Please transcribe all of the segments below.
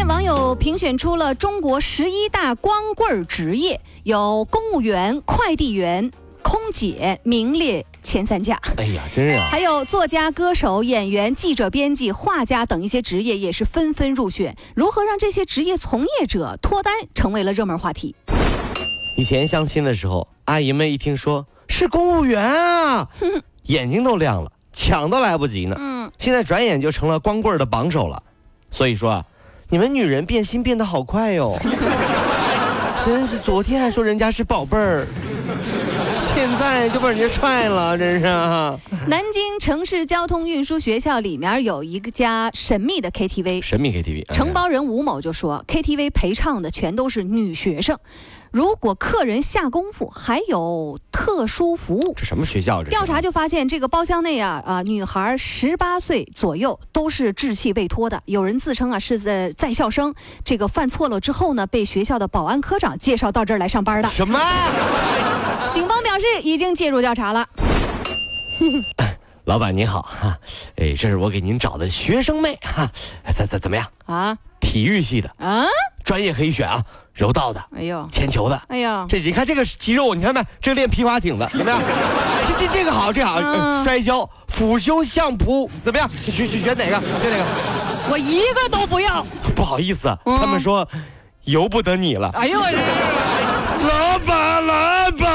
天网友评选出了中国十一大光棍职业，有公务员、快递员、空姐名列前三甲。哎呀，真是啊！还有作家、歌手、演员、记者、编辑、画家等一些职业也是纷纷入选。如何让这些职业从业者脱单，成为了热门话题。以前相亲的时候，阿姨们一听说是公务员啊，眼睛都亮了，抢都来不及呢。嗯，现在转眼就成了光棍的榜首了。所以说啊。你们女人变心变得好快哟，真是昨天还说人家是宝贝儿，现在就把人家踹了，真是。南京城市交通运输学校里面有一个家神秘的 KTV，神秘 KTV，承包人吴某就说，KTV 陪唱的全都是女学生。如果客人下功夫，还有特殊服务。这什么学校？这调查就发现，这个包厢内啊啊，女孩十八岁左右，都是稚气未脱的。有人自称啊是在在校生，这个犯错了之后呢，被学校的保安科长介绍到这儿来上班的。什么？警方表示已经介入调查了。老板您好哈，哎，这是我给您找的学生妹哈，怎怎怎么样啊？体育系的啊，专业可以选啊。柔道的，哎呦，铅球的，哎呦，这你看这个肌肉，你看没？这练皮划艇的，怎么样？这这这个好，这好，摔跤、俯胸相扑，怎么样？选选选哪个？选哪个？我一个都不要。不好意思，他们说由不得你了。哎呦，我这老板，老板，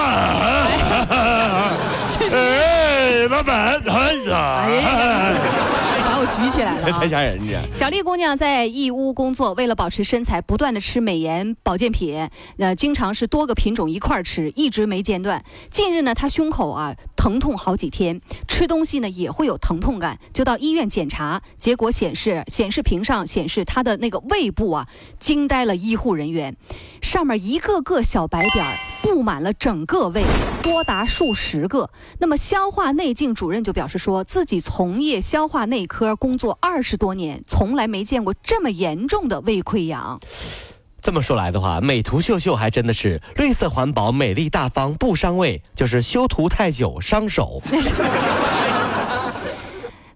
哎，老板，哎呀。举起来了，太吓人！家小丽姑娘在义乌工作，为了保持身材，不断的吃美颜保健品，呃，经常是多个品种一块吃，一直没间断。近日呢，她胸口啊疼痛好几天，吃东西呢也会有疼痛感，就到医院检查，结果显示显示屏上显示她的那个胃部啊，惊呆了医护人员，上面一个个小白点儿。布满了整个胃，多达数十个。那么消化内镜主任就表示说，自己从业消化内科工作二十多年，从来没见过这么严重的胃溃疡。这么说来的话，美图秀秀还真的是绿色环保、美丽大方、不伤胃，就是修图太久伤手。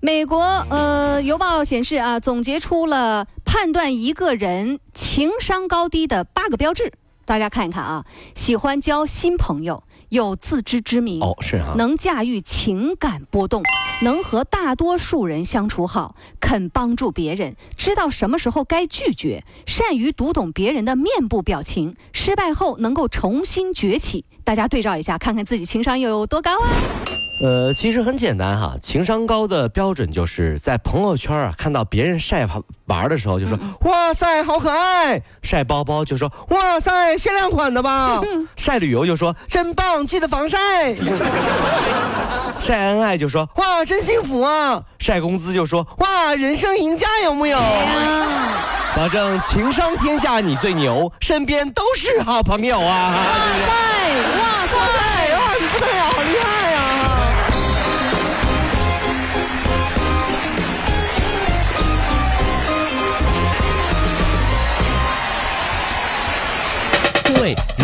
美国呃邮报显示啊，总结出了判断一个人情商高低的八个标志。大家看一看啊，喜欢交新朋友，有自知之明哦，是啊，能驾驭情感波动，能和大多数人相处好，肯帮助别人，知道什么时候该拒绝，善于读懂别人的面部表情，失败后能够重新崛起。大家对照一下，看看自己情商又有多高啊？呃，其实很简单哈，情商高的标准就是在朋友圈啊看到别人晒玩的时候，就说哇塞好可爱；晒包包就说哇塞限量款的吧；晒旅游就说真棒，记得防晒；晒恩爱就说哇真幸福啊；晒工资就说哇人生赢家有木有？保证情商天下你最牛，身边都是好朋友啊！哇塞哇塞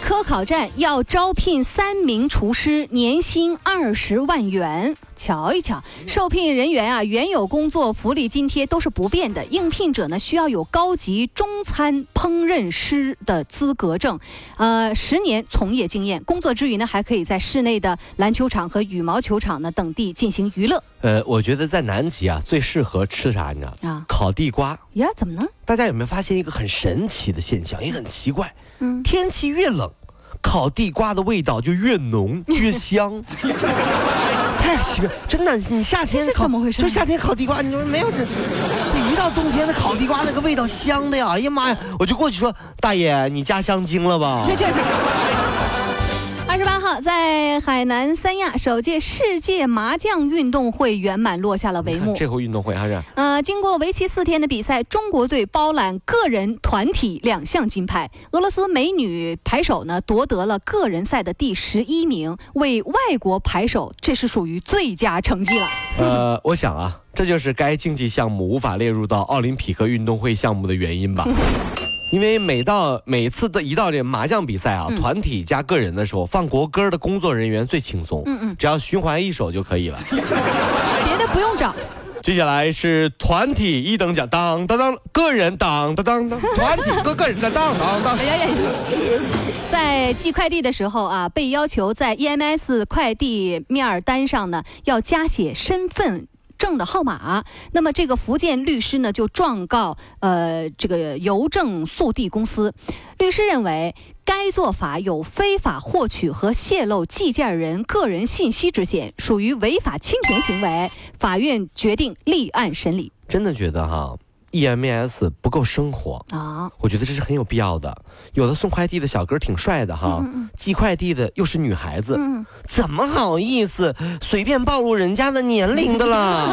科考站要招聘三名厨师，年薪二十万元。瞧一瞧，受聘人员啊，原有工作福利津贴都是不变的。应聘者呢，需要有高级中餐烹饪师的资格证，呃，十年从业经验。工作之余呢，还可以在室内的篮球场和羽毛球场呢等地进行娱乐。呃，我觉得在南极啊，最适合吃啥？你知道啊？烤地瓜呀？怎么呢？大家有没有发现一个很神奇的现象？也很奇怪。嗯，天气越冷，烤地瓜的味道就越浓 越香。太奇怪，真的，你夏天怎么回事？就夏天烤地瓜，你们没有这，一到冬天那烤地瓜那个味道香的呀！哎呀妈呀，我就过去说，大爷，你加香精了吧？在海南三亚，首届世界麻将运动会圆满落下了帷幕。这回运动会还是？呃，经过为期四天的比赛，中国队包揽个人、团体两项金牌。俄罗斯美女排手呢夺得了个人赛的第十一名，为外国排手这是属于最佳成绩了。呃，我想啊，这就是该竞技项目无法列入到奥林匹克运动会项目的原因吧。因为每到每次的一到这麻将比赛啊，团体加个人的时候，放国歌的工作人员最轻松，嗯嗯，只要循环一首就可以了，别的不用找。接下来是团体一等奖，当当当，个人当当当当，团体个个人的当当当。哎呀呀！在寄快递的时候啊，被要求在 EMS 快递面单上呢要加写身份。证的号码，那么这个福建律师呢就状告呃这个邮政速递公司，律师认为该做法有非法获取和泄露寄件人个人信息之嫌，属于违法侵权行为，法院决定立案审理。真的觉得哈。EMS 不够生活啊，我觉得这是很有必要的。有的送快递的小哥挺帅的哈，寄快递的又是女孩子，怎么好意思随便暴露人家的年龄的啦？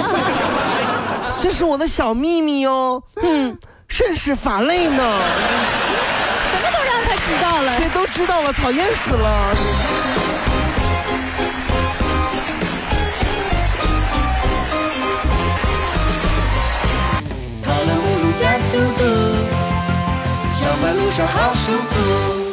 这是我的小秘密哦，嗯，甚是乏累呢。什么都让他知道了，这都知道了，讨厌死了。好舒服。